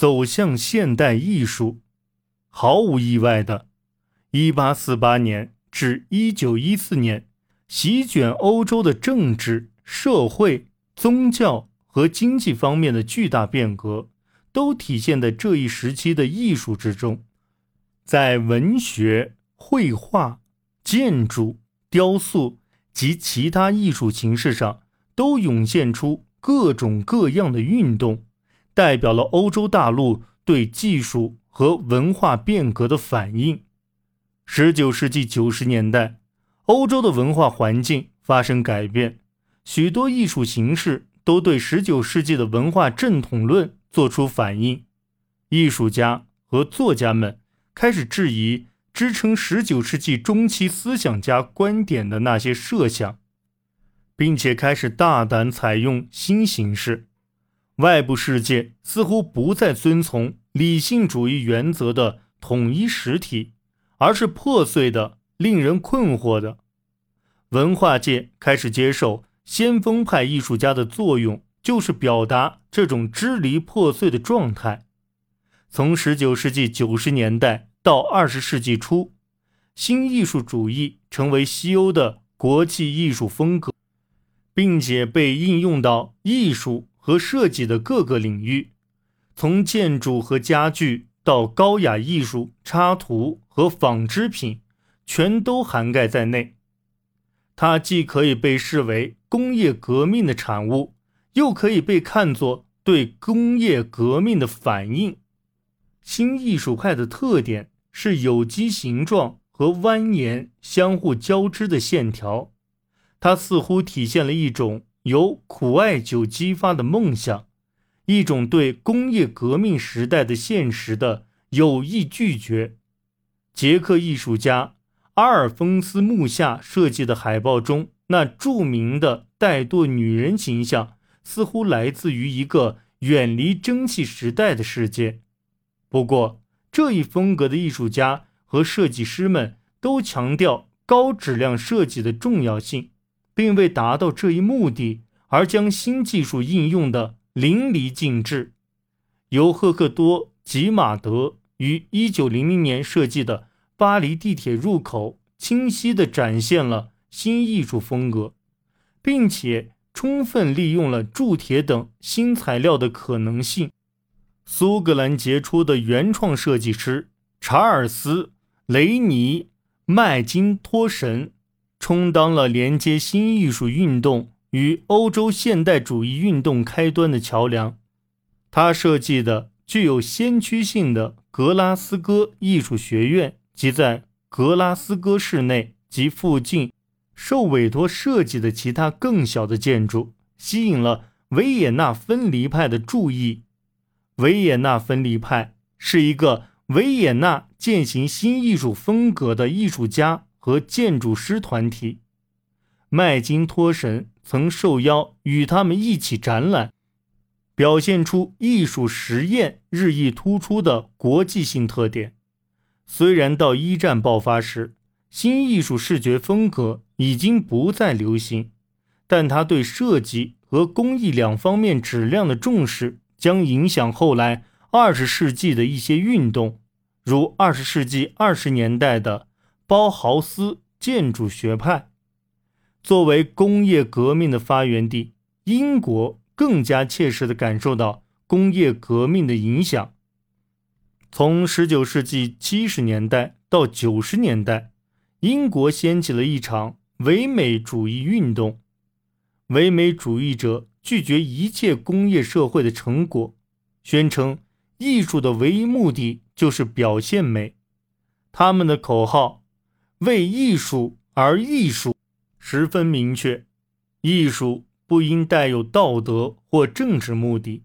走向现代艺术。毫无意外的，1848年至1914年，席卷欧洲的政治、社会、宗教和经济方面的巨大变革，都体现在这一时期的艺术之中。在文学、绘画、建筑、雕塑及其他艺术形式上，都涌现出各种各样的运动，代表了欧洲大陆对技术和文化变革的反应。十九世纪九十年代，欧洲的文化环境发生改变，许多艺术形式都对十九世纪的文化正统论做出反应，艺术家和作家们。开始质疑支撑十九世纪中期思想家观点的那些设想，并且开始大胆采用新形式。外部世界似乎不再遵从理性主义原则的统一实体，而是破碎的、令人困惑的。文化界开始接受先锋派艺术家的作用，就是表达这种支离破碎的状态。从十九世纪九十年代到二十世纪初，新艺术主义成为西欧的国际艺术风格，并且被应用到艺术和设计的各个领域，从建筑和家具到高雅艺术、插图和纺织品，全都涵盖在内。它既可以被视为工业革命的产物，又可以被看作对工业革命的反应。新艺术派的特点是有机形状和蜿蜒相互交织的线条，它似乎体现了一种由苦艾酒激发的梦想，一种对工业革命时代的现实的有意拒绝。捷克艺术家阿尔丰斯·穆夏设计的海报中那著名的怠惰女人形象，似乎来自于一个远离蒸汽时代的世界。不过，这一风格的艺术家和设计师们都强调高质量设计的重要性，并为达到这一目的而将新技术应用的淋漓尽致。由赫克多·吉马德于1900年设计的巴黎地铁入口，清晰地展现了新艺术风格，并且充分利用了铸铁等新材料的可能性。苏格兰杰出的原创设计师查尔斯·雷尼·麦金托什充当了连接新艺术运动与欧洲现代主义运动开端的桥梁。他设计的具有先驱性的格拉斯哥艺术学院及在格拉斯哥市内及附近受委托设计的其他更小的建筑，吸引了维也纳分离派的注意。维也纳分离派是一个维也纳践行新艺术风格的艺术家和建筑师团体。麦金托什曾受邀与他们一起展览，表现出艺术实验日益突出的国际性特点。虽然到一战爆发时，新艺术视觉风格已经不再流行，但他对设计和工艺两方面质量的重视。将影响后来二十世纪的一些运动，如二十世纪二十年代的包豪斯建筑学派。作为工业革命的发源地，英国更加切实地感受到工业革命的影响。从十九世纪七十年代到九十年代，英国掀起了一场唯美主义运动。唯美主义者。拒绝一切工业社会的成果，宣称艺术的唯一目的就是表现美。他们的口号“为艺术而艺术”十分明确：艺术不应带有道德或政治目的。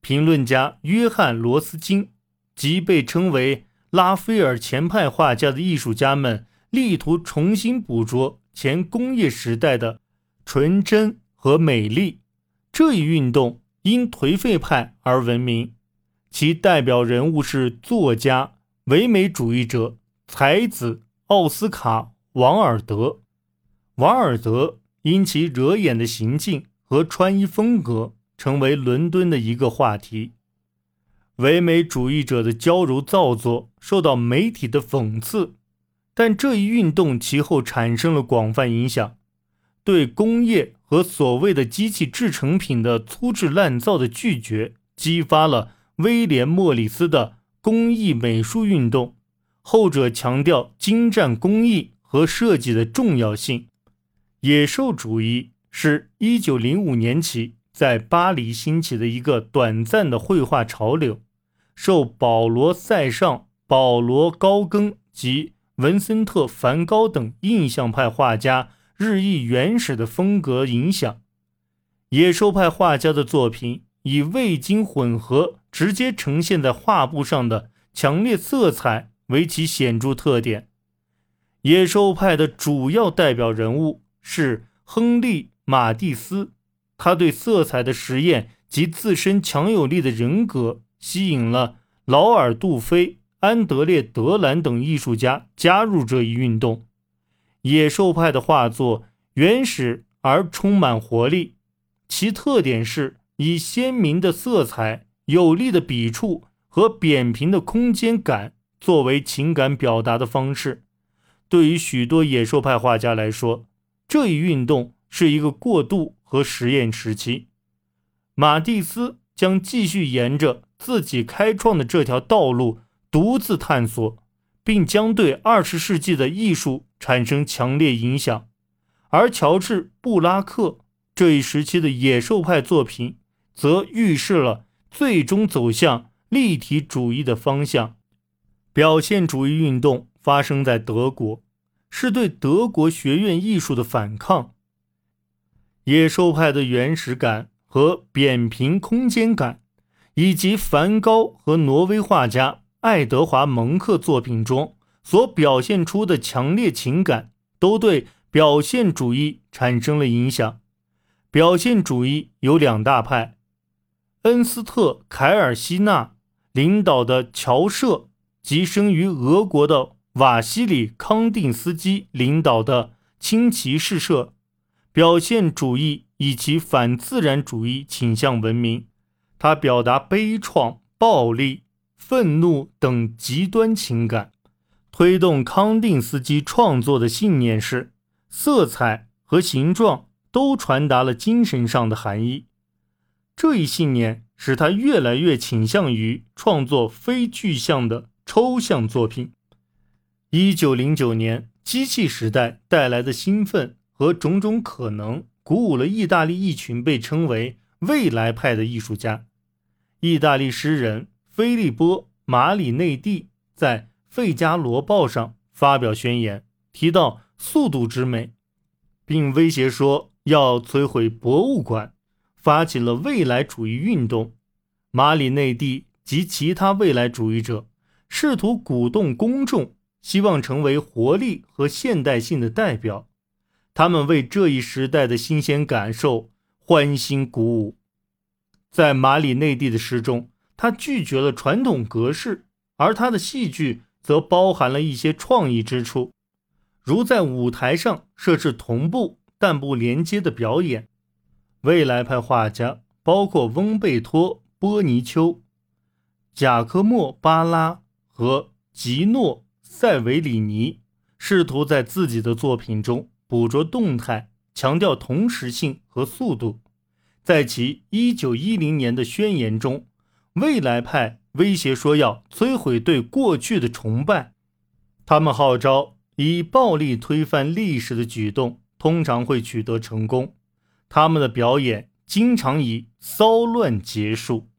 评论家约翰·罗斯金及被称为拉斐尔前派画家的艺术家们，力图重新捕捉前工业时代的纯真和美丽。这一运动因颓废派而闻名，其代表人物是作家、唯美主义者、才子奥斯卡·王尔德。王尔德因其惹眼的行径和穿衣风格，成为伦敦的一个话题。唯美主义者的娇柔造作受到媒体的讽刺，但这一运动其后产生了广泛影响，对工业和所谓的机器制成品的粗制滥造的拒绝，激发了威廉·莫里斯的工艺美术运动。后者强调精湛工艺和设计的重要性。野兽主义是一九零五年起在巴黎兴起的一个短暂的绘画潮流，受保罗·塞尚、保罗·高更及文森特·梵高等印象派画家日益原始的风格影响。野兽派画家的作品以未经混合、直接呈现在画布上的强烈色彩。为其显著特点，野兽派的主要代表人物是亨利·马蒂斯。他对色彩的实验及自身强有力的人格，吸引了劳尔·杜菲、安德烈·德兰等艺术家加入这一运动。野兽派的画作原始而充满活力，其特点是以鲜明的色彩、有力的笔触和扁平的空间感。作为情感表达的方式，对于许多野兽派画家来说，这一运动是一个过渡和实验时期。马蒂斯将继续沿着自己开创的这条道路独自探索，并将对二十世纪的艺术产生强烈影响。而乔治·布拉克这一时期的野兽派作品，则预示了最终走向立体主义的方向。表现主义运动发生在德国，是对德国学院艺术的反抗。野兽派的原始感和扁平空间感，以及梵高和挪威画家爱德华·蒙克作品中所表现出的强烈情感，都对表现主义产生了影响。表现主义有两大派：恩斯特·凯尔希纳领导的乔社。及生于俄国的瓦西里·康定斯基领导的轻骑士社，表现主义以其反自然主义倾向闻名。他表达悲怆、暴力、愤怒等极端情感。推动康定斯基创作的信念是：色彩和形状都传达了精神上的含义。这一信念使他越来越倾向于创作非具象的。抽象作品。一九零九年，机器时代带来的兴奋和种种可能，鼓舞了意大利一群被称为“未来派”的艺术家。意大利诗人菲利波·马里内蒂在《费加罗报》上发表宣言，提到速度之美，并威胁说要摧毁博物馆，发起了未来主义运动。马里内蒂及其他未来主义者。试图鼓动公众，希望成为活力和现代性的代表。他们为这一时代的新鲜感受欢欣鼓舞。在马里内蒂的诗中，他拒绝了传统格式，而他的戏剧则包含了一些创意之处，如在舞台上设置同步但不连接的表演。未来派画家包括翁贝托·波尼丘、贾科莫·巴拉。和吉诺·塞维里尼试图在自己的作品中捕捉动态，强调同时性和速度。在其1910年的宣言中，未来派威胁说要摧毁对过去的崇拜。他们号召以暴力推翻历史的举动通常会取得成功。他们的表演经常以骚乱结束。